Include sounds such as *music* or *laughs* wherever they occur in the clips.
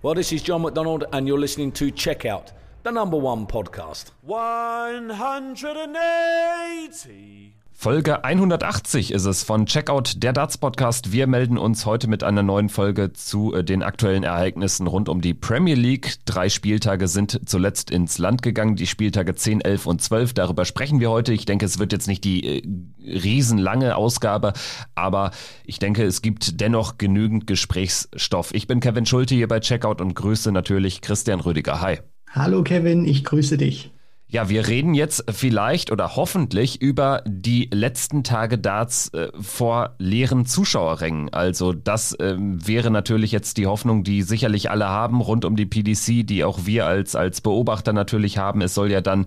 Well, this is John McDonald, and you're listening to Checkout, the number one podcast. 180. Folge 180 ist es von Checkout, der Darts Podcast. Wir melden uns heute mit einer neuen Folge zu äh, den aktuellen Ereignissen rund um die Premier League. Drei Spieltage sind zuletzt ins Land gegangen, die Spieltage 10, 11 und 12. Darüber sprechen wir heute. Ich denke, es wird jetzt nicht die äh, riesenlange Ausgabe, aber ich denke, es gibt dennoch genügend Gesprächsstoff. Ich bin Kevin Schulte hier bei Checkout und grüße natürlich Christian Rüdiger. Hi. Hallo Kevin, ich grüße dich. Ja, wir reden jetzt vielleicht oder hoffentlich über die letzten Tage Darts äh, vor leeren Zuschauerrängen. Also das äh, wäre natürlich jetzt die Hoffnung, die sicherlich alle haben rund um die PDC, die auch wir als, als Beobachter natürlich haben. Es soll ja dann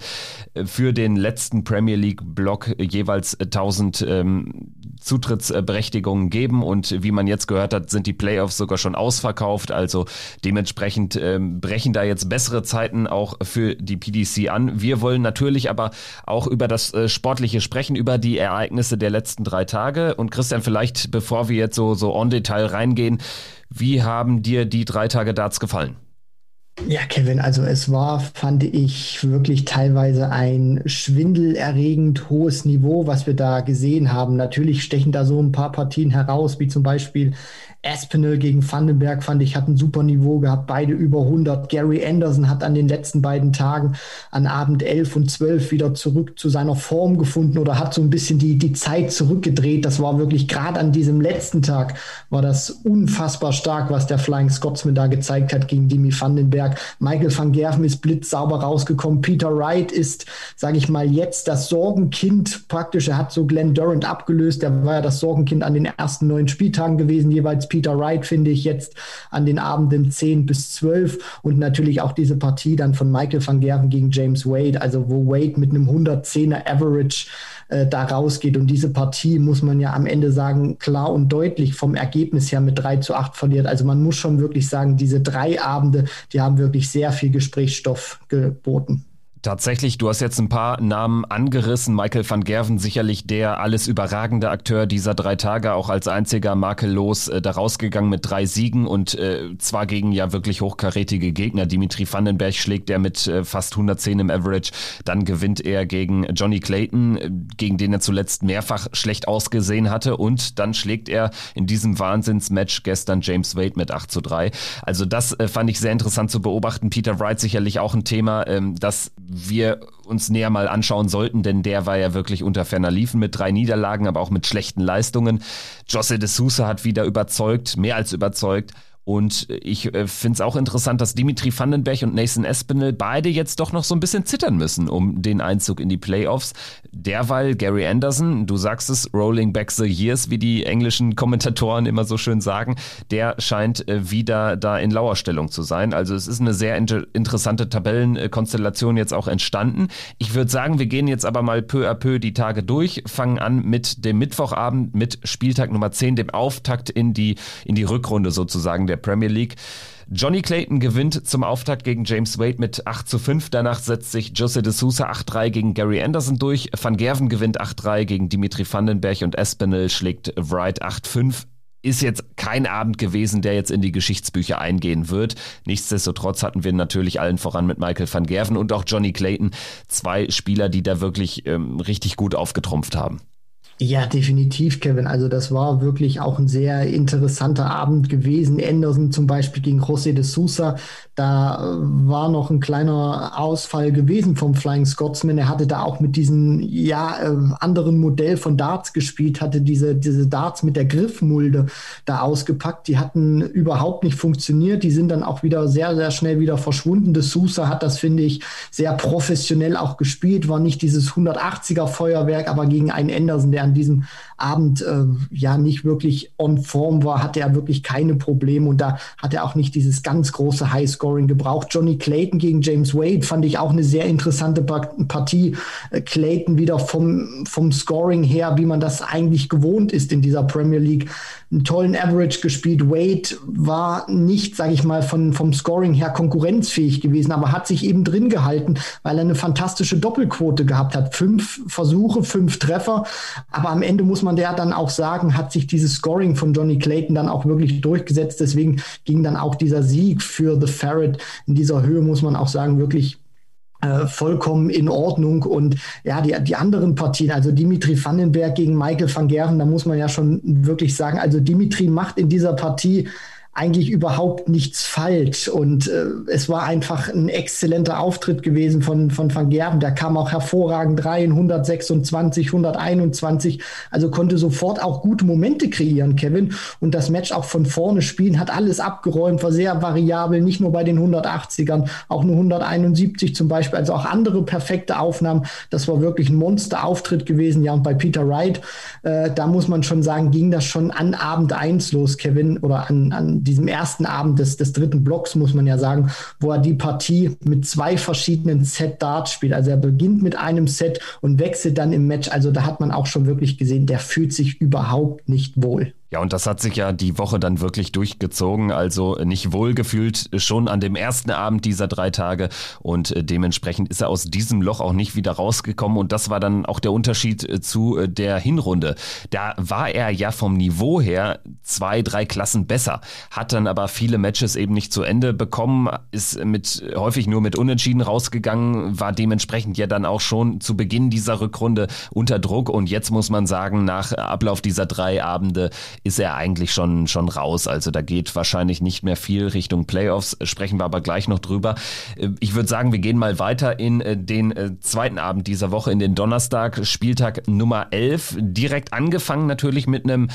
äh, für den letzten Premier League Block jeweils 1000 ähm, Zutrittsberechtigungen geben und wie man jetzt gehört hat, sind die Playoffs sogar schon ausverkauft. Also dementsprechend ähm, brechen da jetzt bessere Zeiten auch für die PDC an. Wir wollen natürlich aber auch über das äh, Sportliche sprechen, über die Ereignisse der letzten drei Tage. Und Christian, vielleicht bevor wir jetzt so, so on Detail reingehen, wie haben dir die drei Tage Darts gefallen? Ja, Kevin, also es war, fand ich, wirklich teilweise ein schwindelerregend hohes Niveau, was wir da gesehen haben. Natürlich stechen da so ein paar Partien heraus, wie zum Beispiel Aspinall gegen Vandenberg fand ich, hat ein super Niveau gehabt, beide über 100. Gary Anderson hat an den letzten beiden Tagen an Abend 11 und 12 wieder zurück zu seiner Form gefunden oder hat so ein bisschen die, die Zeit zurückgedreht. Das war wirklich gerade an diesem letzten Tag war das unfassbar stark, was der Flying Scotsman da gezeigt hat gegen Dimi Vandenberg. Michael van Gerven ist blitzsauber rausgekommen. Peter Wright ist, sage ich mal, jetzt das Sorgenkind praktisch. Er hat so Glenn Durant abgelöst. Der war ja das Sorgenkind an den ersten neun Spieltagen gewesen, jeweils Peter Wright, finde ich, jetzt an den Abenden 10 bis 12 und natürlich auch diese Partie dann von Michael van Gerven gegen James Wade, also wo Wade mit einem 110er Average äh, da rausgeht. Und diese Partie muss man ja am Ende sagen, klar und deutlich vom Ergebnis her mit 3 zu 8 verliert. Also man muss schon wirklich sagen, diese drei Abende, die haben wirklich sehr viel Gesprächsstoff geboten. Tatsächlich, du hast jetzt ein paar Namen angerissen. Michael van Gerven, sicherlich der alles überragende Akteur dieser drei Tage, auch als einziger makellos äh, da rausgegangen mit drei Siegen und äh, zwar gegen ja wirklich hochkarätige Gegner. Dimitri Vandenberg schlägt er mit äh, fast 110 im Average. Dann gewinnt er gegen Johnny Clayton, äh, gegen den er zuletzt mehrfach schlecht ausgesehen hatte und dann schlägt er in diesem Wahnsinnsmatch gestern James Wade mit 8 zu 3. Also das äh, fand ich sehr interessant zu beobachten. Peter Wright sicherlich auch ein Thema, ähm, das wir uns näher mal anschauen sollten, denn der war ja wirklich unter ferner Liefen mit drei Niederlagen, aber auch mit schlechten Leistungen. Josse de Sousa hat wieder überzeugt, mehr als überzeugt. Und ich äh, finde es auch interessant, dass Dimitri Vandenberg und Nathan Espinel beide jetzt doch noch so ein bisschen zittern müssen um den Einzug in die Playoffs. Derweil Gary Anderson, du sagst es, Rolling Back the Years, wie die englischen Kommentatoren immer so schön sagen, der scheint äh, wieder da in Lauerstellung zu sein. Also es ist eine sehr inter interessante Tabellenkonstellation jetzt auch entstanden. Ich würde sagen, wir gehen jetzt aber mal peu à peu die Tage durch, fangen an mit dem Mittwochabend, mit Spieltag Nummer 10, dem Auftakt in die, in die Rückrunde sozusagen der Premier League. Johnny Clayton gewinnt zum Auftakt gegen James Wade mit 8 zu 5. Danach setzt sich Jose de Sousa 8-3 gegen Gary Anderson durch. Van Gerven gewinnt 8-3 gegen Dimitri Vandenberg und Espinel schlägt Wright 8-5 ist jetzt kein Abend gewesen, der jetzt in die Geschichtsbücher eingehen wird. Nichtsdestotrotz hatten wir natürlich allen voran mit Michael van Gerven und auch Johnny Clayton zwei Spieler, die da wirklich ähm, richtig gut aufgetrumpft haben. Ja, definitiv, Kevin. Also das war wirklich auch ein sehr interessanter Abend gewesen. Anderson zum Beispiel gegen José de Sousa. Da äh, war noch ein kleiner Ausfall gewesen vom Flying Scotsman. Er hatte da auch mit diesem ja, äh, anderen Modell von Darts gespielt, hatte diese, diese Darts mit der Griffmulde da ausgepackt. Die hatten überhaupt nicht funktioniert. Die sind dann auch wieder sehr, sehr schnell wieder verschwunden. De Sousa hat das, finde ich, sehr professionell auch gespielt. War nicht dieses 180er Feuerwerk, aber gegen einen Anderson, der diesem Abend äh, ja nicht wirklich on Form war, hatte er wirklich keine Probleme und da hat er auch nicht dieses ganz große Highscoring gebraucht. Johnny Clayton gegen James Wade fand ich auch eine sehr interessante Partie. Äh, Clayton wieder vom, vom Scoring her, wie man das eigentlich gewohnt ist in dieser Premier League, einen tollen Average gespielt. Wade war nicht, sage ich mal, von, vom Scoring her konkurrenzfähig gewesen, aber hat sich eben drin gehalten, weil er eine fantastische Doppelquote gehabt hat. Fünf Versuche, fünf Treffer, aber am Ende muss man man der dann auch sagen, hat sich dieses Scoring von Johnny Clayton dann auch wirklich durchgesetzt. Deswegen ging dann auch dieser Sieg für The Ferret in dieser Höhe, muss man auch sagen, wirklich äh, vollkommen in Ordnung. Und ja, die, die anderen Partien, also Dimitri Vandenberg gegen Michael van Gerven, da muss man ja schon wirklich sagen, also Dimitri macht in dieser Partie eigentlich überhaupt nichts falsch. Und äh, es war einfach ein exzellenter Auftritt gewesen von, von Van Gerben. Der kam auch hervorragend rein, 126, 121. Also konnte sofort auch gute Momente kreieren, Kevin. Und das Match auch von vorne spielen, hat alles abgeräumt, war sehr variabel, nicht nur bei den 180ern, auch nur 171 zum Beispiel, also auch andere perfekte Aufnahmen. Das war wirklich ein Monster-Auftritt gewesen. Ja, und bei Peter Wright, äh, da muss man schon sagen, ging das schon an Abend eins los, Kevin, oder an, an diesem ersten Abend des, des dritten Blocks, muss man ja sagen, wo er die Partie mit zwei verschiedenen Set-Darts spielt. Also er beginnt mit einem Set und wechselt dann im Match. Also da hat man auch schon wirklich gesehen, der fühlt sich überhaupt nicht wohl. Ja, und das hat sich ja die Woche dann wirklich durchgezogen. Also nicht wohlgefühlt schon an dem ersten Abend dieser drei Tage. Und äh, dementsprechend ist er aus diesem Loch auch nicht wieder rausgekommen. Und das war dann auch der Unterschied äh, zu äh, der Hinrunde. Da war er ja vom Niveau her zwei, drei Klassen besser. Hat dann aber viele Matches eben nicht zu Ende bekommen, ist mit häufig nur mit Unentschieden rausgegangen, war dementsprechend ja dann auch schon zu Beginn dieser Rückrunde unter Druck. Und jetzt muss man sagen, nach Ablauf dieser drei Abende ist er eigentlich schon, schon raus. Also da geht wahrscheinlich nicht mehr viel Richtung Playoffs. Sprechen wir aber gleich noch drüber. Äh, ich würde sagen, wir gehen mal weiter in äh, den äh, zweiten Abend dieser Woche, in den Donnerstag, Spieltag Nummer 11. Direkt angefangen natürlich mit einem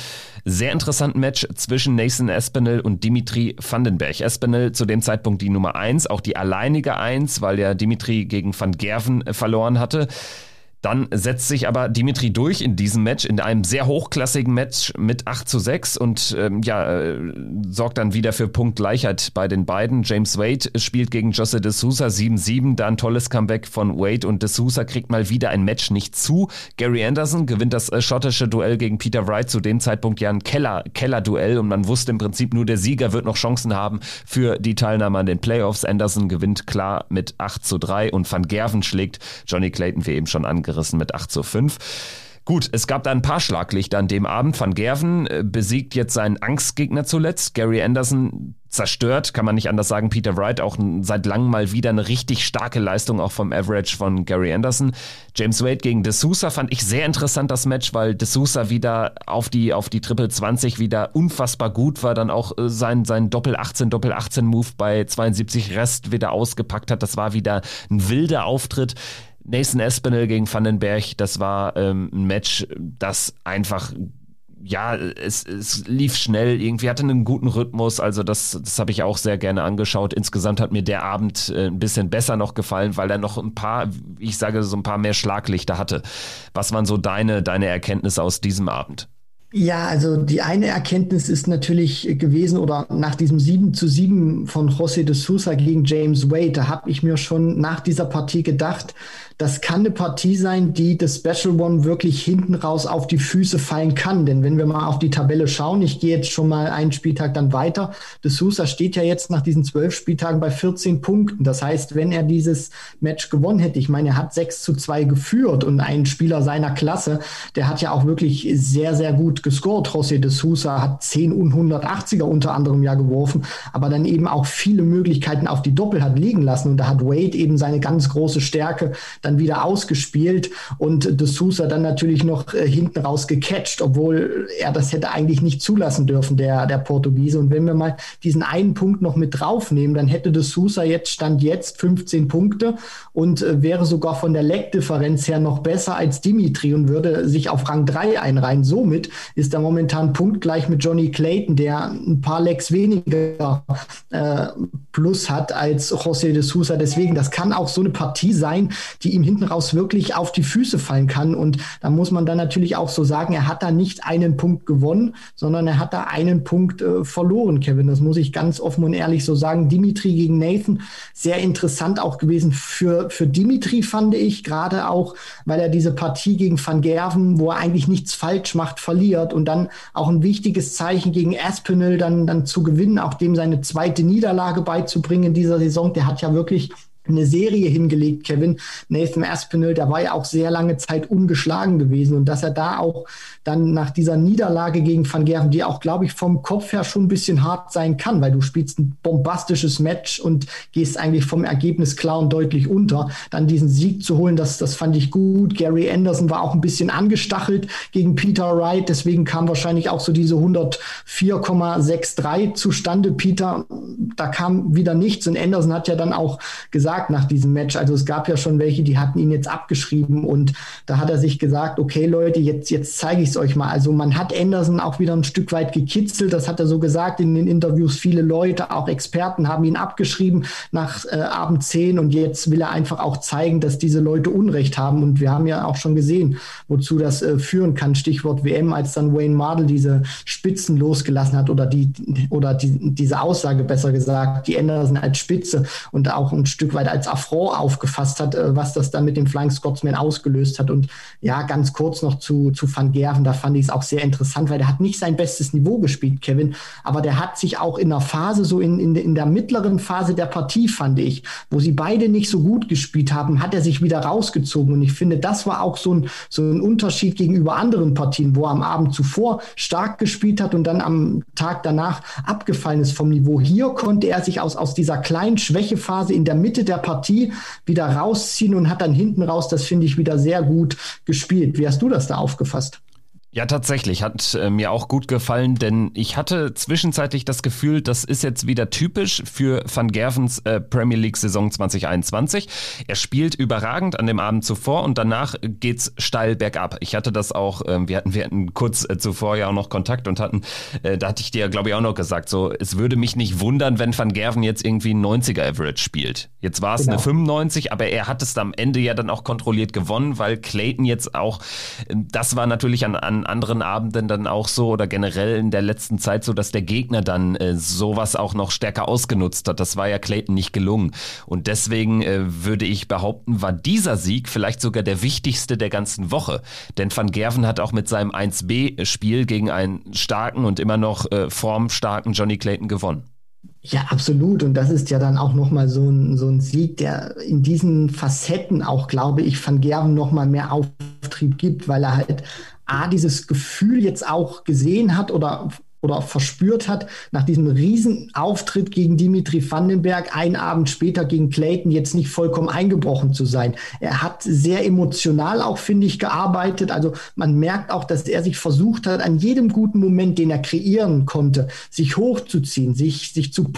sehr interessanten Match zwischen Nathan Espinel und Dimitri Vandenberg. Espinel zu dem Zeitpunkt die Nummer 1, auch die alleinige 1, weil der Dimitri gegen Van Gerven verloren hatte. Dann setzt sich aber Dimitri durch in diesem Match, in einem sehr hochklassigen Match mit 8 zu 6 und ähm, ja, äh, sorgt dann wieder für Punktgleichheit bei den beiden. James Wade spielt gegen Jose de Sousa 7-7, dann tolles Comeback von Wade und de Sousa kriegt mal wieder ein Match nicht zu. Gary Anderson gewinnt das äh, schottische Duell gegen Peter Wright, zu dem Zeitpunkt ja ein Keller, Keller-Duell und man wusste im Prinzip nur, der Sieger wird noch Chancen haben für die Teilnahme an den Playoffs. Anderson gewinnt klar mit 8 zu 3 und Van Gerven schlägt Johnny Clayton, wie eben schon angerissen abgerissen mit 8 zu 5. Gut, es gab da ein paar Schlaglichter an dem Abend. Van Gerven äh, besiegt jetzt seinen Angstgegner zuletzt. Gary Anderson zerstört, kann man nicht anders sagen. Peter Wright auch seit langem mal wieder eine richtig starke Leistung auch vom Average von Gary Anderson. James Wade gegen De Sousa fand ich sehr interessant das Match, weil De Sousa wieder auf die auf die Triple 20 wieder unfassbar gut war, dann auch äh, sein sein Doppel 18 Doppel 18 Move bei 72 Rest wieder ausgepackt hat. Das war wieder ein wilder Auftritt. Nathan Espinel gegen Vandenberg, das war ähm, ein Match, das einfach ja, es, es lief schnell, irgendwie hatte einen guten Rhythmus, also das, das habe ich auch sehr gerne angeschaut. Insgesamt hat mir der Abend äh, ein bisschen besser noch gefallen, weil er noch ein paar, ich sage so ein paar mehr Schlaglichter hatte. Was waren so deine, deine Erkenntnisse aus diesem Abend? Ja, also die eine Erkenntnis ist natürlich gewesen, oder nach diesem 7 zu 7 von José de Sousa gegen James Wade, da habe ich mir schon nach dieser Partie gedacht, das kann eine Partie sein, die das Special One wirklich hinten raus auf die Füße fallen kann. Denn wenn wir mal auf die Tabelle schauen, ich gehe jetzt schon mal einen Spieltag dann weiter. De Sousa steht ja jetzt nach diesen zwölf Spieltagen bei 14 Punkten. Das heißt, wenn er dieses Match gewonnen hätte, ich meine, er hat 6 zu 2 geführt und ein Spieler seiner Klasse, der hat ja auch wirklich sehr, sehr gut gescored. José de Sousa hat 10 und 180er unter anderem ja geworfen, aber dann eben auch viele Möglichkeiten auf die Doppel hat liegen lassen. Und da hat Wade eben seine ganz große Stärke dann wieder ausgespielt und De Sousa dann natürlich noch äh, hinten raus gecatcht, obwohl er das hätte eigentlich nicht zulassen dürfen, der, der Portugiese. Und wenn wir mal diesen einen Punkt noch mit draufnehmen, dann hätte De Sousa jetzt, stand jetzt 15 Punkte und äh, wäre sogar von der Leckdifferenz her noch besser als Dimitri und würde sich auf Rang 3 einreihen. Somit ist er momentan punktgleich mit Johnny Clayton, der ein paar Lecks weniger äh, plus hat als José de Sousa. Deswegen, das kann auch so eine Partie sein, die ihm hinten raus wirklich auf die Füße fallen kann. Und da muss man dann natürlich auch so sagen, er hat da nicht einen Punkt gewonnen, sondern er hat da einen Punkt äh, verloren, Kevin. Das muss ich ganz offen und ehrlich so sagen. Dimitri gegen Nathan, sehr interessant auch gewesen für, für Dimitri, fand ich, gerade auch, weil er diese Partie gegen Van Gerven, wo er eigentlich nichts falsch macht, verliert und dann auch ein wichtiges Zeichen gegen Aspinall dann, dann zu gewinnen, auch dem seine zweite Niederlage beizubringen in dieser Saison. Der hat ja wirklich eine Serie hingelegt, Kevin. Nathan Aspinall, der war ja auch sehr lange Zeit ungeschlagen gewesen und dass er da auch dann nach dieser Niederlage gegen Van Gerven, die auch, glaube ich, vom Kopf her schon ein bisschen hart sein kann, weil du spielst ein bombastisches Match und gehst eigentlich vom Ergebnis klar und deutlich unter. Dann diesen Sieg zu holen, das, das fand ich gut. Gary Anderson war auch ein bisschen angestachelt gegen Peter Wright, deswegen kam wahrscheinlich auch so diese 104,63 zustande. Peter, da kam wieder nichts und Anderson hat ja dann auch gesagt, gesagt nach diesem Match. Also es gab ja schon welche, die hatten ihn jetzt abgeschrieben und da hat er sich gesagt, okay Leute, jetzt, jetzt zeige ich es euch mal. Also man hat Anderson auch wieder ein Stück weit gekitzelt, das hat er so gesagt in den Interviews. Viele Leute, auch Experten, haben ihn abgeschrieben nach äh, Abend 10 und jetzt will er einfach auch zeigen, dass diese Leute Unrecht haben. Und wir haben ja auch schon gesehen, wozu das äh, führen kann. Stichwort WM, als dann Wayne Mardell diese Spitzen losgelassen hat oder die oder die, diese Aussage besser gesagt, die Anderson als Spitze und auch ein Stück weit als Affront aufgefasst hat, äh, was das dann mit dem Flying Scotsman ausgelöst hat. Und ja, ganz kurz noch zu, zu Van Gerven, da fand ich es auch sehr interessant, weil der hat nicht sein bestes Niveau gespielt, Kevin, aber der hat sich auch in der Phase, so in, in, in der mittleren Phase der Partie, fand ich, wo sie beide nicht so gut gespielt haben, hat er sich wieder rausgezogen. Und ich finde, das war auch so ein, so ein Unterschied gegenüber anderen Partien, wo er am Abend zuvor stark gespielt hat und dann am Tag danach abgefallen ist vom Niveau. Hier konnte er sich aus, aus dieser kleinen Schwächephase in der Mitte der Partie wieder rausziehen und hat dann hinten raus, das finde ich, wieder sehr gut gespielt. Wie hast du das da aufgefasst? Ja, tatsächlich. Hat äh, mir auch gut gefallen, denn ich hatte zwischenzeitlich das Gefühl, das ist jetzt wieder typisch für Van Gervens äh, Premier League Saison 2021. Er spielt überragend an dem Abend zuvor und danach geht's steil bergab. Ich hatte das auch, äh, wir hatten, wir hatten kurz äh, zuvor ja auch noch Kontakt und hatten, äh, da hatte ich dir, glaube ich, auch noch gesagt, so, es würde mich nicht wundern, wenn Van Gerven jetzt irgendwie ein 90er Average spielt. Jetzt war es genau. eine 95, aber er hat es am Ende ja dann auch kontrolliert gewonnen, weil Clayton jetzt auch, äh, das war natürlich an, an anderen Abenden dann auch so oder generell in der letzten Zeit so, dass der Gegner dann äh, sowas auch noch stärker ausgenutzt hat. Das war ja Clayton nicht gelungen. Und deswegen äh, würde ich behaupten, war dieser Sieg vielleicht sogar der wichtigste der ganzen Woche. Denn Van Gerven hat auch mit seinem 1B-Spiel gegen einen starken und immer noch äh, formstarken Johnny Clayton gewonnen. Ja, absolut. Und das ist ja dann auch nochmal so ein, so ein Sieg, der in diesen Facetten auch, glaube ich, Van Gerven nochmal mehr Auftrieb gibt, weil er halt A, dieses Gefühl jetzt auch gesehen hat oder oder verspürt hat, nach diesem Riesenauftritt gegen Dimitri Vandenberg, einen Abend später gegen Clayton, jetzt nicht vollkommen eingebrochen zu sein. Er hat sehr emotional auch, finde ich, gearbeitet. Also man merkt auch, dass er sich versucht hat, an jedem guten Moment, den er kreieren konnte, sich hochzuziehen, sich, sich zu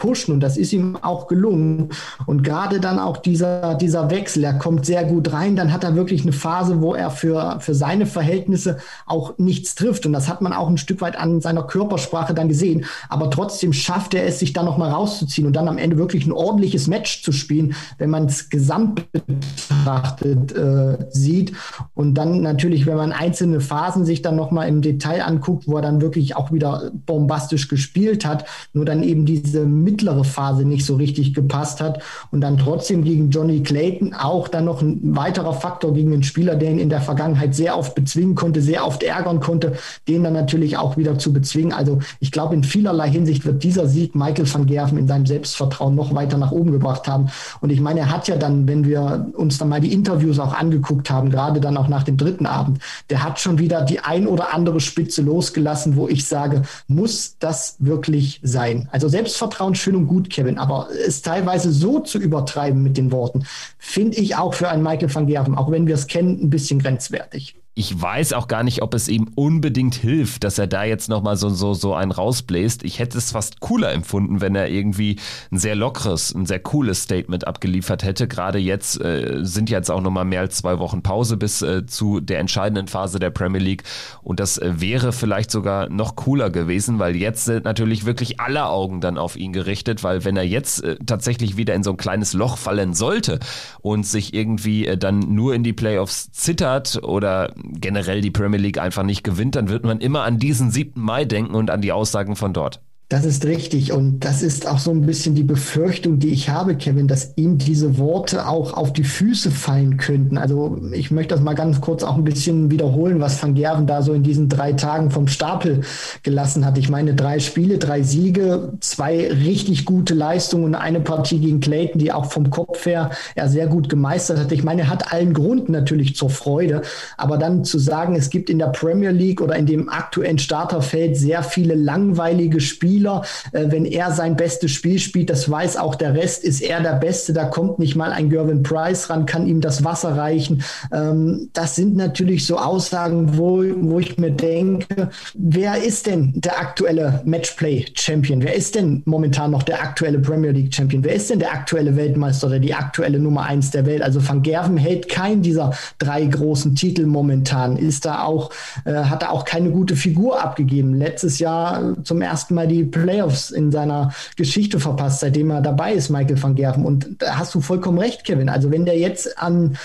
pushen und das ist ihm auch gelungen. Und gerade dann auch dieser, dieser Wechsel, er kommt sehr gut rein, dann hat er wirklich eine Phase, wo er für, für seine Verhältnisse auch nichts trifft. Und das hat man auch ein Stück weit an seiner Körpersprache dann gesehen. Aber trotzdem schafft er es, sich dann nochmal rauszuziehen und dann am Ende wirklich ein ordentliches Match zu spielen, wenn man es gesamt betrachtet äh, sieht. Und dann natürlich, wenn man einzelne Phasen sich dann nochmal im Detail anguckt, wo er dann wirklich auch wieder bombastisch gespielt hat, nur dann eben diese mittlere Phase nicht so richtig gepasst hat und dann trotzdem gegen Johnny Clayton auch dann noch ein weiterer Faktor gegen einen Spieler, der ihn in der Vergangenheit sehr oft bezwingen konnte, sehr oft ärgern konnte, den dann natürlich auch wieder zu bezwingen. Also ich glaube, in vielerlei Hinsicht wird dieser Sieg Michael van Gerven in seinem Selbstvertrauen noch weiter nach oben gebracht haben. Und ich meine, er hat ja dann, wenn wir uns dann mal die Interviews auch angeguckt haben, gerade dann auch nach dem dritten Abend, der hat schon wieder die ein oder andere Spitze losgelassen, wo ich sage, muss das wirklich sein? Also Selbstvertrauen schön und gut, Kevin, aber es teilweise so zu übertreiben mit den Worten, finde ich auch für einen Michael van Gerven, auch wenn wir es kennen, ein bisschen grenzwertig ich weiß auch gar nicht, ob es ihm unbedingt hilft, dass er da jetzt nochmal so, so, so einen rausbläst. Ich hätte es fast cooler empfunden, wenn er irgendwie ein sehr lockeres, ein sehr cooles Statement abgeliefert hätte. Gerade jetzt äh, sind jetzt auch nochmal mehr als zwei Wochen Pause bis äh, zu der entscheidenden Phase der Premier League. Und das äh, wäre vielleicht sogar noch cooler gewesen, weil jetzt sind natürlich wirklich alle Augen dann auf ihn gerichtet, weil wenn er jetzt äh, tatsächlich wieder in so ein kleines Loch fallen sollte und sich irgendwie äh, dann nur in die Playoffs zittert oder generell die Premier League einfach nicht gewinnt, dann wird man immer an diesen 7. Mai denken und an die Aussagen von dort. Das ist richtig. Und das ist auch so ein bisschen die Befürchtung, die ich habe, Kevin, dass ihm diese Worte auch auf die Füße fallen könnten. Also ich möchte das mal ganz kurz auch ein bisschen wiederholen, was Van Gerven da so in diesen drei Tagen vom Stapel gelassen hat. Ich meine, drei Spiele, drei Siege, zwei richtig gute Leistungen und eine Partie gegen Clayton, die auch vom Kopf her er sehr gut gemeistert hat. Ich meine, er hat allen Grund natürlich zur Freude. Aber dann zu sagen, es gibt in der Premier League oder in dem aktuellen Starterfeld sehr viele langweilige Spiele, Spieler. Äh, wenn er sein bestes Spiel spielt, das weiß auch der Rest, ist er der Beste. Da kommt nicht mal ein Gervin Price ran, kann ihm das Wasser reichen. Ähm, das sind natürlich so Aussagen, wo, wo ich mir denke, wer ist denn der aktuelle Matchplay-Champion? Wer ist denn momentan noch der aktuelle Premier League-Champion? Wer ist denn der aktuelle Weltmeister oder die aktuelle Nummer eins der Welt? Also Van Gerven hält keinen dieser drei großen Titel momentan, ist da auch, äh, hat da auch keine gute Figur abgegeben. Letztes Jahr zum ersten Mal die Playoffs in seiner Geschichte verpasst, seitdem er dabei ist, Michael van Gerven. Und da hast du vollkommen recht, Kevin. Also wenn der jetzt an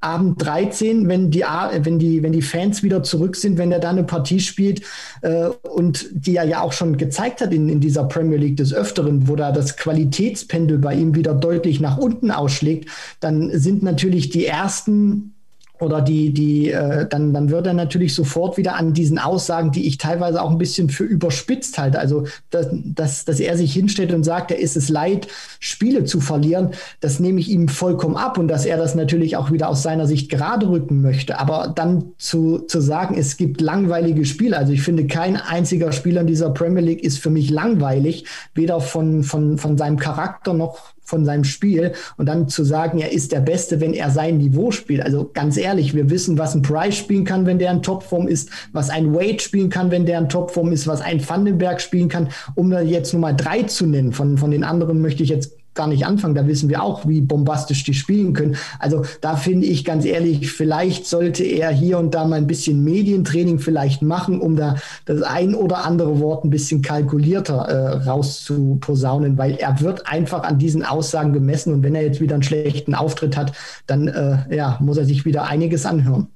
Abend 13, wenn die, wenn die, wenn die Fans wieder zurück sind, wenn er da eine Partie spielt äh, und die er ja auch schon gezeigt hat in, in dieser Premier League des Öfteren, wo da das Qualitätspendel bei ihm wieder deutlich nach unten ausschlägt, dann sind natürlich die ersten oder die, die, äh, dann, dann wird er natürlich sofort wieder an diesen Aussagen, die ich teilweise auch ein bisschen für überspitzt halte. Also, dass, dass, dass er sich hinstellt und sagt, er ist es leid, Spiele zu verlieren, das nehme ich ihm vollkommen ab und dass er das natürlich auch wieder aus seiner Sicht gerade rücken möchte. Aber dann zu, zu sagen, es gibt langweilige Spiele, also ich finde, kein einziger Spieler in dieser Premier League ist für mich langweilig, weder von, von, von seinem Charakter noch von seinem Spiel und dann zu sagen, er ist der Beste, wenn er sein Niveau spielt. Also ganz ehrlich, wir wissen, was ein Price spielen kann, wenn der in Topform ist, was ein Wade spielen kann, wenn der in Topform ist, was ein Vandenberg spielen kann, um da jetzt Nummer drei zu nennen. Von, von den anderen möchte ich jetzt gar nicht anfangen. Da wissen wir auch, wie bombastisch die spielen können. Also da finde ich ganz ehrlich, vielleicht sollte er hier und da mal ein bisschen Medientraining vielleicht machen, um da das ein oder andere Wort ein bisschen kalkulierter äh, rauszuposaunen, weil er wird einfach an diesen Aussagen gemessen und wenn er jetzt wieder einen schlechten Auftritt hat, dann äh, ja, muss er sich wieder einiges anhören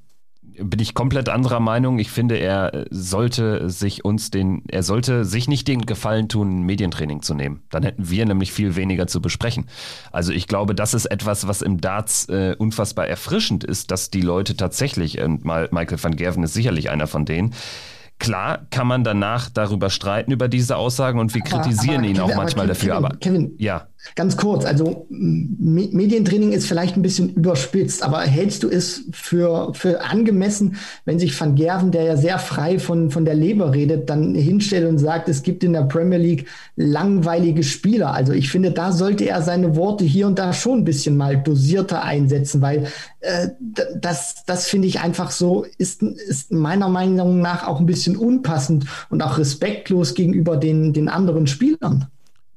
bin ich komplett anderer Meinung. Ich finde, er sollte sich uns den, er sollte sich nicht den Gefallen tun, ein Medientraining zu nehmen. Dann hätten wir nämlich viel weniger zu besprechen. Also ich glaube, das ist etwas, was im Darts äh, unfassbar erfrischend ist, dass die Leute tatsächlich, und mal Michael van Gerven ist sicherlich einer von denen, Klar kann man danach darüber streiten über diese Aussagen und wir aber, kritisieren aber, ihn auch manchmal Kevin, dafür. aber Kevin, ja. Ganz kurz, also Medientraining ist vielleicht ein bisschen überspitzt, aber hältst du es für, für angemessen, wenn sich Van Gerven, der ja sehr frei von, von der Leber redet, dann hinstellt und sagt, es gibt in der Premier League langweilige Spieler? Also ich finde, da sollte er seine Worte hier und da schon ein bisschen mal dosierter einsetzen, weil äh, das, das finde ich einfach so, ist, ist meiner Meinung nach auch ein bisschen unpassend und auch respektlos gegenüber den, den anderen Spielern.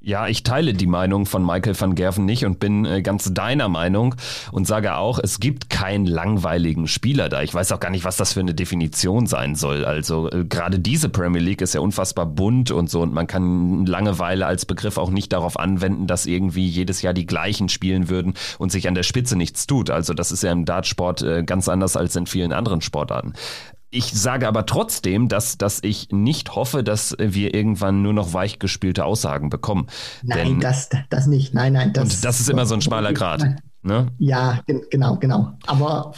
Ja, ich teile die Meinung von Michael van Gerven nicht und bin äh, ganz deiner Meinung und sage auch, es gibt keinen langweiligen Spieler da. Ich weiß auch gar nicht, was das für eine Definition sein soll. Also äh, gerade diese Premier League ist ja unfassbar bunt und so und man kann Langeweile als Begriff auch nicht darauf anwenden, dass irgendwie jedes Jahr die gleichen spielen würden und sich an der Spitze nichts tut. Also das ist ja im Dartsport äh, ganz anders als in vielen anderen Sportarten. Ich sage aber trotzdem, dass, dass ich nicht hoffe, dass wir irgendwann nur noch weichgespielte Aussagen bekommen. Nein, Denn, das, das nicht. Nein, nein. Das, und das ist immer so ein schmaler *laughs* Grad. Ne? Ja, genau, genau. Aber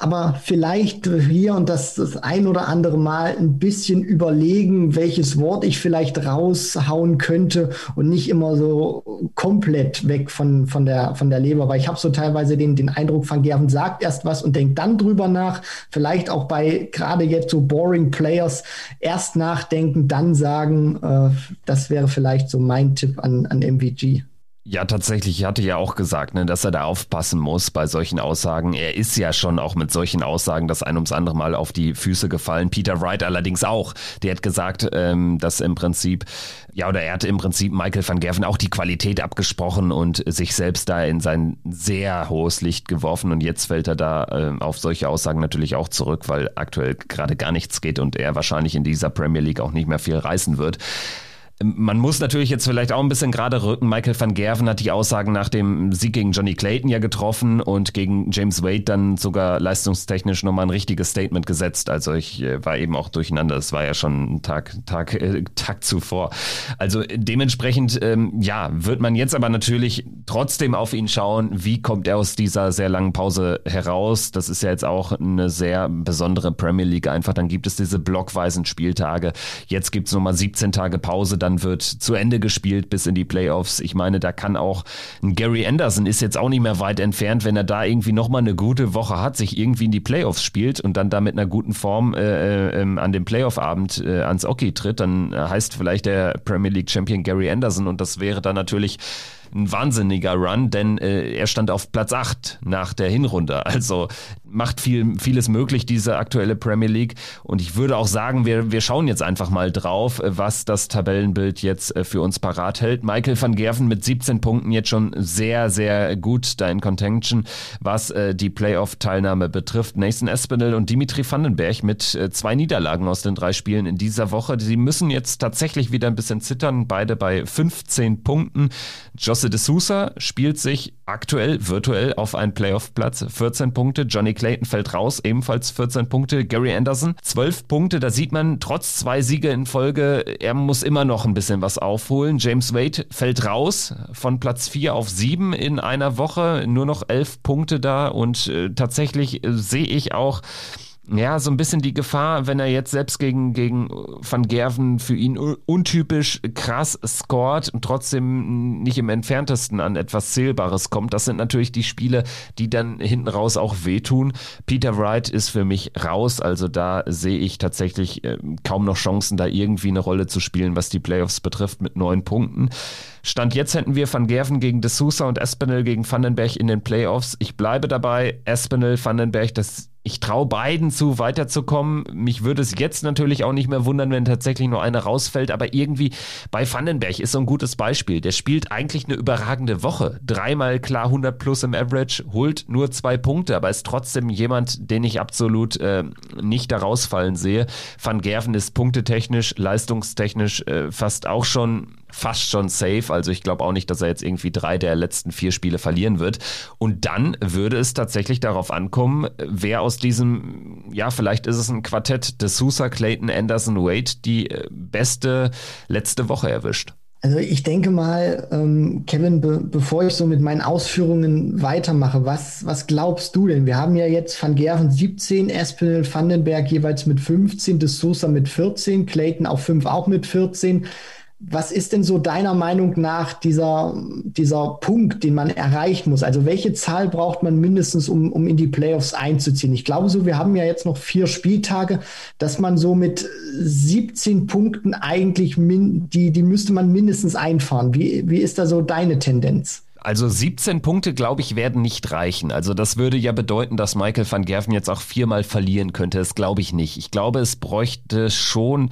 aber vielleicht hier und das, das ein oder andere Mal ein bisschen überlegen, welches Wort ich vielleicht raushauen könnte und nicht immer so komplett weg von, von, der, von der Leber, weil ich habe so teilweise den, den Eindruck, Van Gerven sagt erst was und denkt dann drüber nach. Vielleicht auch bei gerade jetzt so boring Players erst nachdenken, dann sagen. Äh, das wäre vielleicht so mein Tipp an, an MVG. Ja, tatsächlich, ich hatte ja auch gesagt, ne, dass er da aufpassen muss bei solchen Aussagen. Er ist ja schon auch mit solchen Aussagen das ein ums andere Mal auf die Füße gefallen. Peter Wright allerdings auch. Der hat gesagt, ähm, dass im Prinzip, ja, oder er hatte im Prinzip Michael van Gerven auch die Qualität abgesprochen und sich selbst da in sein sehr hohes Licht geworfen. Und jetzt fällt er da äh, auf solche Aussagen natürlich auch zurück, weil aktuell gerade gar nichts geht und er wahrscheinlich in dieser Premier League auch nicht mehr viel reißen wird. Man muss natürlich jetzt vielleicht auch ein bisschen gerade rücken. Michael van Gerven hat die Aussagen nach dem Sieg gegen Johnny Clayton ja getroffen und gegen James Wade dann sogar leistungstechnisch nochmal ein richtiges Statement gesetzt. Also ich äh, war eben auch durcheinander. Das war ja schon ein Tag, Tag, äh, Tag zuvor. Also dementsprechend, ähm, ja, wird man jetzt aber natürlich trotzdem auf ihn schauen. Wie kommt er aus dieser sehr langen Pause heraus? Das ist ja jetzt auch eine sehr besondere Premier League einfach. Dann gibt es diese blockweisen Spieltage. Jetzt gibt es nochmal 17 Tage Pause dann wird zu Ende gespielt bis in die Playoffs. Ich meine, da kann auch ein Gary Anderson ist jetzt auch nicht mehr weit entfernt, wenn er da irgendwie nochmal eine gute Woche hat, sich irgendwie in die Playoffs spielt und dann da mit einer guten Form äh, äh, an dem Playoff-Abend äh, ans Hockey tritt, dann heißt vielleicht der Premier League Champion Gary Anderson und das wäre dann natürlich ein wahnsinniger Run, denn äh, er stand auf Platz 8 nach der Hinrunde. Also macht viel, vieles möglich, diese aktuelle Premier League. Und ich würde auch sagen, wir, wir schauen jetzt einfach mal drauf, was das Tabellenbild jetzt äh, für uns parat hält. Michael van Gerven mit 17 Punkten jetzt schon sehr, sehr gut da in Contention, was äh, die Playoff-Teilnahme betrifft. Nathan Espinel und Dimitri Vandenberg mit äh, zwei Niederlagen aus den drei Spielen in dieser Woche. Sie müssen jetzt tatsächlich wieder ein bisschen zittern, beide bei 15 Punkten. Josse de Sousa spielt sich aktuell virtuell auf einen Playoff-Platz, 14 Punkte. Johnny Clayton fällt raus, ebenfalls 14 Punkte. Gary Anderson 12 Punkte. Da sieht man trotz zwei Siege in Folge, er muss immer noch ein bisschen was aufholen. James Wade fällt raus von Platz 4 auf 7 in einer Woche. Nur noch 11 Punkte da und äh, tatsächlich äh, sehe ich auch ja, so ein bisschen die Gefahr, wenn er jetzt selbst gegen, gegen Van Gerven für ihn untypisch krass scored und trotzdem nicht im entferntesten an etwas Zählbares kommt. Das sind natürlich die Spiele, die dann hinten raus auch wehtun. Peter Wright ist für mich raus, also da sehe ich tatsächlich äh, kaum noch Chancen, da irgendwie eine Rolle zu spielen, was die Playoffs betrifft, mit neun Punkten. Stand jetzt hätten wir Van Gerven gegen De Sousa und Espinel gegen Vandenberg in den Playoffs. Ich bleibe dabei, Espinel, Vandenberg, das ich traue beiden zu, weiterzukommen. Mich würde es jetzt natürlich auch nicht mehr wundern, wenn tatsächlich nur einer rausfällt, aber irgendwie bei Vandenberg ist so ein gutes Beispiel. Der spielt eigentlich eine überragende Woche. Dreimal klar 100 plus im Average, holt nur zwei Punkte, aber ist trotzdem jemand, den ich absolut äh, nicht da rausfallen sehe. Van Gerven ist punktetechnisch, leistungstechnisch äh, fast auch schon fast schon safe. Also ich glaube auch nicht, dass er jetzt irgendwie drei der letzten vier Spiele verlieren wird. Und dann würde es tatsächlich darauf ankommen, wer aus diesem, ja, vielleicht ist es ein Quartett de Sousa, Clayton, Anderson, Wade, die äh, beste letzte Woche erwischt. Also ich denke mal, ähm, Kevin, be bevor ich so mit meinen Ausführungen weitermache, was, was glaubst du denn? Wir haben ja jetzt Van Gerven 17, Espinel, Vandenberg jeweils mit 15, De Sousa mit 14, Clayton auf 5 auch mit 14. Was ist denn so deiner Meinung nach dieser, dieser Punkt, den man erreichen muss? Also welche Zahl braucht man mindestens, um, um in die Playoffs einzuziehen? Ich glaube so, wir haben ja jetzt noch vier Spieltage, dass man so mit 17 Punkten eigentlich, min, die, die müsste man mindestens einfahren. Wie, wie ist da so deine Tendenz? Also 17 Punkte, glaube ich, werden nicht reichen. Also das würde ja bedeuten, dass Michael van Gerven jetzt auch viermal verlieren könnte. Das glaube ich nicht. Ich glaube, es bräuchte schon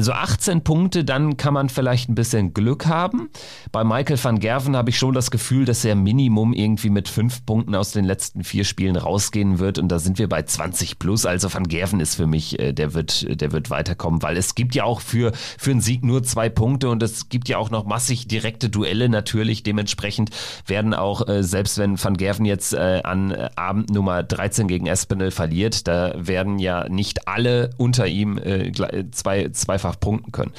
also 18 Punkte, dann kann man vielleicht ein bisschen Glück haben. Bei Michael van Gerven habe ich schon das Gefühl, dass er Minimum irgendwie mit fünf Punkten aus den letzten vier Spielen rausgehen wird und da sind wir bei 20 plus. Also van Gerven ist für mich, äh, der wird, der wird weiterkommen, weil es gibt ja auch für, für einen Sieg nur zwei Punkte und es gibt ja auch noch massig direkte Duelle natürlich. Dementsprechend werden auch, äh, selbst wenn van Gerven jetzt äh, an Abend Nummer 13 gegen Espinel verliert, da werden ja nicht alle unter ihm zwei, zwei dreifach punkten können.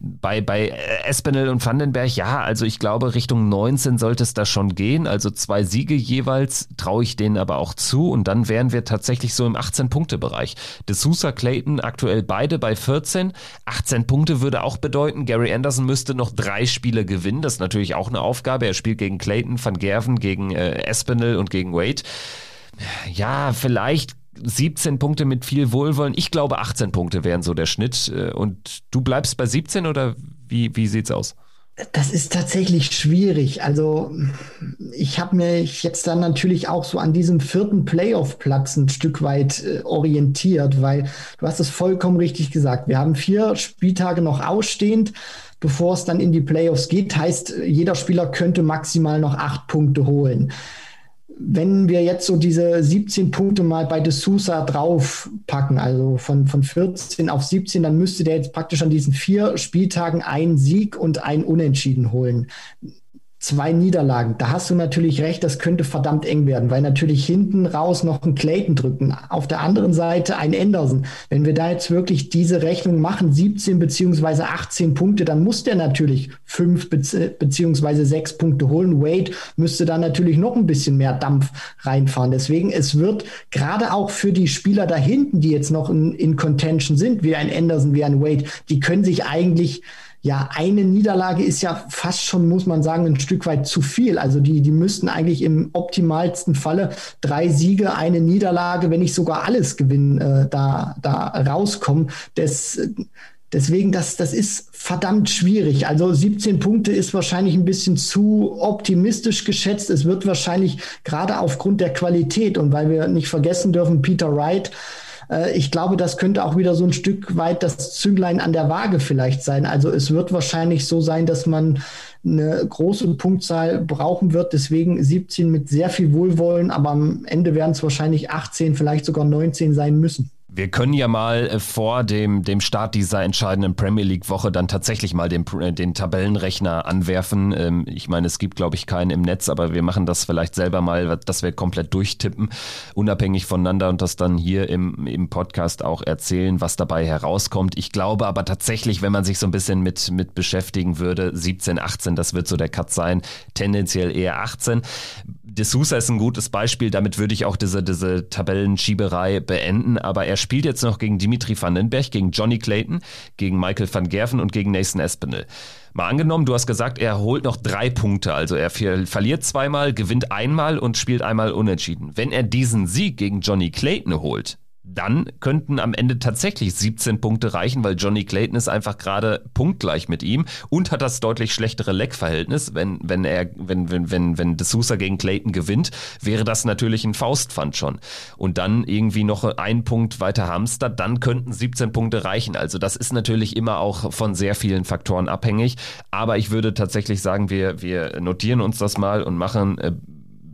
Bei, bei Espinel und Vandenberg, ja, also ich glaube, Richtung 19 sollte es da schon gehen. Also zwei Siege jeweils traue ich denen aber auch zu und dann wären wir tatsächlich so im 18-Punkte-Bereich. De Sousa, Clayton aktuell beide bei 14. 18 Punkte würde auch bedeuten, Gary Anderson müsste noch drei Spiele gewinnen. Das ist natürlich auch eine Aufgabe. Er spielt gegen Clayton, Van Gerven, gegen äh, Espinel und gegen Wade. Ja, vielleicht 17 Punkte mit viel Wohlwollen. Ich glaube, 18 Punkte wären so der Schnitt. Äh, und du bleibst bei 17 oder wie, wie sieht's aus? Das ist tatsächlich schwierig. Also ich habe mich jetzt dann natürlich auch so an diesem vierten Playoff-Platz ein Stück weit äh, orientiert, weil du hast es vollkommen richtig gesagt. Wir haben vier Spieltage noch ausstehend, bevor es dann in die Playoffs geht. Heißt, jeder Spieler könnte maximal noch acht Punkte holen wenn wir jetzt so diese 17 Punkte mal bei De Sousa draufpacken, also von, von 14 auf 17, dann müsste der jetzt praktisch an diesen vier Spieltagen einen Sieg und einen Unentschieden holen zwei Niederlagen. Da hast du natürlich recht, das könnte verdammt eng werden, weil natürlich hinten raus noch ein Clayton drücken. Auf der anderen Seite ein Anderson. Wenn wir da jetzt wirklich diese Rechnung machen, 17 beziehungsweise 18 Punkte, dann muss der natürlich fünf beziehungsweise sechs Punkte holen. Wade müsste da natürlich noch ein bisschen mehr Dampf reinfahren. Deswegen, es wird gerade auch für die Spieler da hinten, die jetzt noch in, in Contention sind, wie ein Anderson, wie ein Wade, die können sich eigentlich ja, eine Niederlage ist ja fast schon, muss man sagen, ein Stück weit zu viel. Also die, die müssten eigentlich im optimalsten Falle drei Siege, eine Niederlage, wenn nicht sogar alles gewinnen, äh, da, da rauskommen. Das, deswegen, das, das ist verdammt schwierig. Also 17 Punkte ist wahrscheinlich ein bisschen zu optimistisch geschätzt. Es wird wahrscheinlich gerade aufgrund der Qualität und weil wir nicht vergessen dürfen, Peter Wright, ich glaube, das könnte auch wieder so ein Stück weit das Zünglein an der Waage vielleicht sein. Also es wird wahrscheinlich so sein, dass man eine große Punktzahl brauchen wird. Deswegen 17 mit sehr viel Wohlwollen, aber am Ende werden es wahrscheinlich 18, vielleicht sogar 19 sein müssen. Wir können ja mal äh, vor dem, dem Start dieser entscheidenden Premier League-Woche dann tatsächlich mal den, äh, den Tabellenrechner anwerfen. Ähm, ich meine, es gibt, glaube ich, keinen im Netz, aber wir machen das vielleicht selber mal, dass wir komplett durchtippen, unabhängig voneinander und das dann hier im, im Podcast auch erzählen, was dabei herauskommt. Ich glaube aber tatsächlich, wenn man sich so ein bisschen mit, mit beschäftigen würde, 17, 18, das wird so der Cut sein, tendenziell eher 18. De Sousa ist ein gutes Beispiel, damit würde ich auch diese, diese Tabellenschieberei beenden, aber er spielt jetzt noch gegen Dimitri Vandenberg, gegen Johnny Clayton, gegen Michael van Gerven und gegen Nathan Espinel. Mal angenommen, du hast gesagt, er holt noch drei Punkte, also er verliert zweimal, gewinnt einmal und spielt einmal unentschieden. Wenn er diesen Sieg gegen Johnny Clayton holt, dann könnten am Ende tatsächlich 17 Punkte reichen, weil Johnny Clayton ist einfach gerade punktgleich mit ihm und hat das deutlich schlechtere Leckverhältnis. Wenn, wenn er, wenn, wenn, wenn, wenn D'Souza gegen Clayton gewinnt, wäre das natürlich ein Faustpfand schon. Und dann irgendwie noch ein Punkt weiter Hamster, dann könnten 17 Punkte reichen. Also das ist natürlich immer auch von sehr vielen Faktoren abhängig. Aber ich würde tatsächlich sagen, wir, wir notieren uns das mal und machen, äh,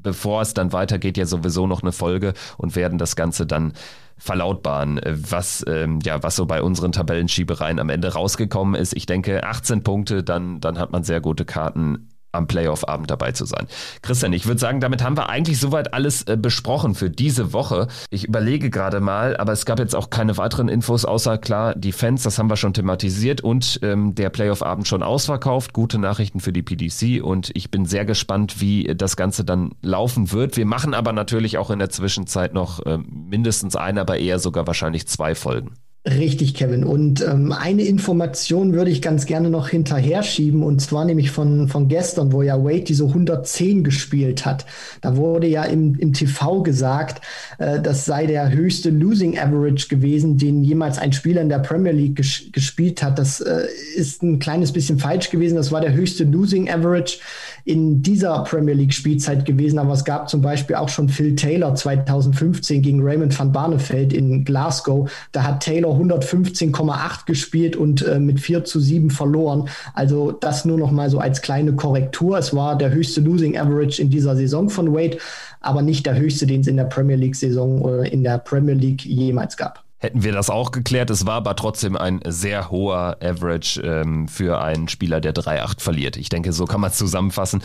bevor es dann weitergeht, ja sowieso noch eine Folge und werden das Ganze dann verlautbaren, äh, was, ähm, ja, was so bei unseren Tabellenschiebereien am Ende rausgekommen ist. Ich denke, 18 Punkte, dann, dann hat man sehr gute Karten am Playoff-Abend dabei zu sein. Christian, ich würde sagen, damit haben wir eigentlich soweit alles äh, besprochen für diese Woche. Ich überlege gerade mal, aber es gab jetzt auch keine weiteren Infos, außer klar, die Fans, das haben wir schon thematisiert und ähm, der Playoff-Abend schon ausverkauft. Gute Nachrichten für die PDC und ich bin sehr gespannt, wie das Ganze dann laufen wird. Wir machen aber natürlich auch in der Zwischenzeit noch äh, mindestens eine, aber eher sogar wahrscheinlich zwei Folgen. Richtig, Kevin. Und ähm, eine Information würde ich ganz gerne noch hinterher schieben, und zwar nämlich von, von gestern, wo ja Wade diese 110 gespielt hat. Da wurde ja im, im TV gesagt, äh, das sei der höchste Losing Average gewesen, den jemals ein Spieler in der Premier League ges gespielt hat. Das äh, ist ein kleines bisschen falsch gewesen. Das war der höchste Losing Average in dieser Premier League Spielzeit gewesen. Aber es gab zum Beispiel auch schon Phil Taylor 2015 gegen Raymond van Barneveld in Glasgow. Da hat Taylor 115,8 gespielt und äh, mit 4 zu 7 verloren. Also das nur noch mal so als kleine Korrektur. Es war der höchste Losing Average in dieser Saison von Wade, aber nicht der höchste, den es in der Premier League Saison oder in der Premier League jemals gab hätten wir das auch geklärt. Es war aber trotzdem ein sehr hoher Average ähm, für einen Spieler, der 3-8 verliert. Ich denke, so kann man es zusammenfassen.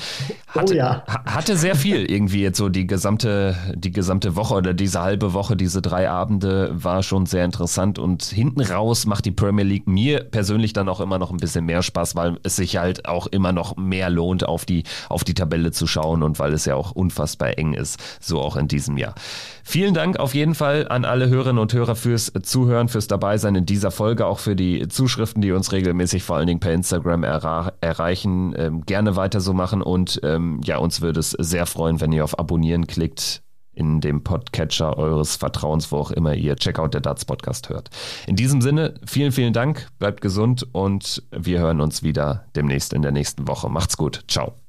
Hatte, oh ja. hatte sehr viel irgendwie jetzt so die gesamte, die gesamte Woche oder diese halbe Woche, diese drei Abende war schon sehr interessant und hinten raus macht die Premier League mir persönlich dann auch immer noch ein bisschen mehr Spaß, weil es sich halt auch immer noch mehr lohnt, auf die, auf die Tabelle zu schauen und weil es ja auch unfassbar eng ist, so auch in diesem Jahr. Vielen Dank auf jeden Fall an alle Hörerinnen und Hörer fürs Zuhören, fürs Dabeisein in dieser Folge, auch für die Zuschriften, die uns regelmäßig vor allen Dingen per Instagram erreichen. Ähm, gerne weiter so machen und ähm, ja, uns würde es sehr freuen, wenn ihr auf Abonnieren klickt in dem Podcatcher eures Vertrauens, wo auch immer ihr Checkout der Darts Podcast hört. In diesem Sinne, vielen, vielen Dank, bleibt gesund und wir hören uns wieder demnächst in der nächsten Woche. Macht's gut. Ciao.